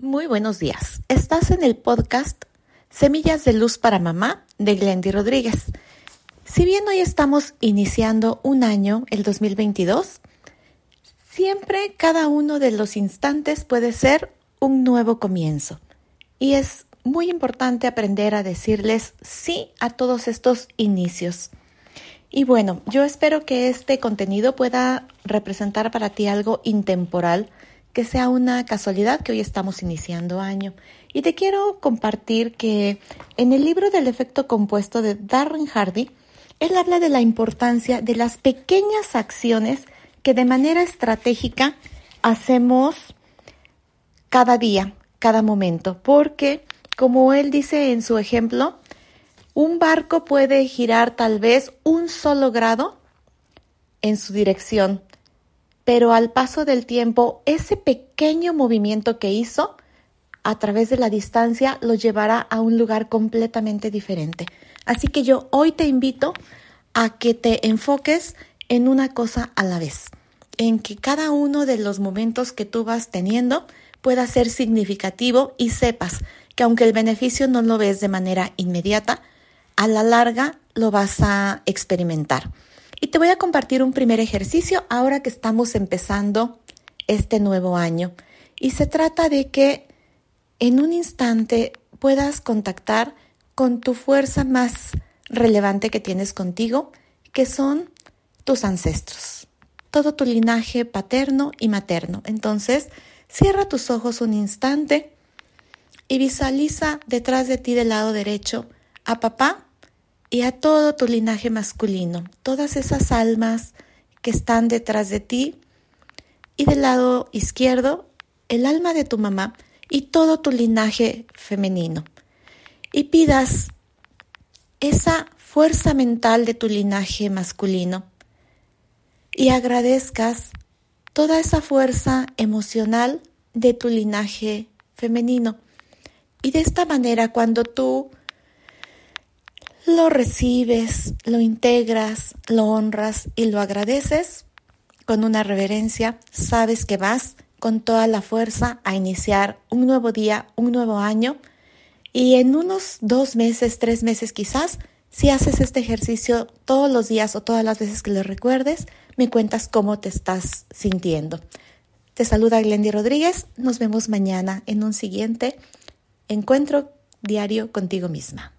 Muy buenos días. Estás en el podcast Semillas de Luz para Mamá de Glendy Rodríguez. Si bien hoy estamos iniciando un año, el 2022, siempre cada uno de los instantes puede ser un nuevo comienzo. Y es muy importante aprender a decirles sí a todos estos inicios. Y bueno, yo espero que este contenido pueda representar para ti algo intemporal que sea una casualidad que hoy estamos iniciando año. Y te quiero compartir que en el libro del efecto compuesto de Darren Hardy, él habla de la importancia de las pequeñas acciones que de manera estratégica hacemos cada día, cada momento, porque como él dice en su ejemplo, un barco puede girar tal vez un solo grado en su dirección, pero al paso del tiempo, ese pequeño movimiento que hizo a través de la distancia lo llevará a un lugar completamente diferente. Así que yo hoy te invito a que te enfoques en una cosa a la vez, en que cada uno de los momentos que tú vas teniendo pueda ser significativo y sepas que aunque el beneficio no lo ves de manera inmediata, a la larga lo vas a experimentar. Y te voy a compartir un primer ejercicio ahora que estamos empezando este nuevo año. Y se trata de que en un instante puedas contactar con tu fuerza más relevante que tienes contigo, que son tus ancestros, todo tu linaje paterno y materno. Entonces, cierra tus ojos un instante y visualiza detrás de ti del lado derecho a papá y a todo tu linaje masculino, todas esas almas que están detrás de ti y del lado izquierdo el alma de tu mamá y todo tu linaje femenino. Y pidas esa fuerza mental de tu linaje masculino y agradezcas toda esa fuerza emocional de tu linaje femenino. Y de esta manera, cuando tú lo recibes, lo integras, lo honras y lo agradeces con una reverencia, sabes que vas con toda la fuerza a iniciar un nuevo día, un nuevo año y en unos dos meses, tres meses quizás, si haces este ejercicio todos los días o todas las veces que lo recuerdes, me cuentas cómo te estás sintiendo. Te saluda Glendy Rodríguez. Nos vemos mañana en un siguiente encuentro diario contigo misma.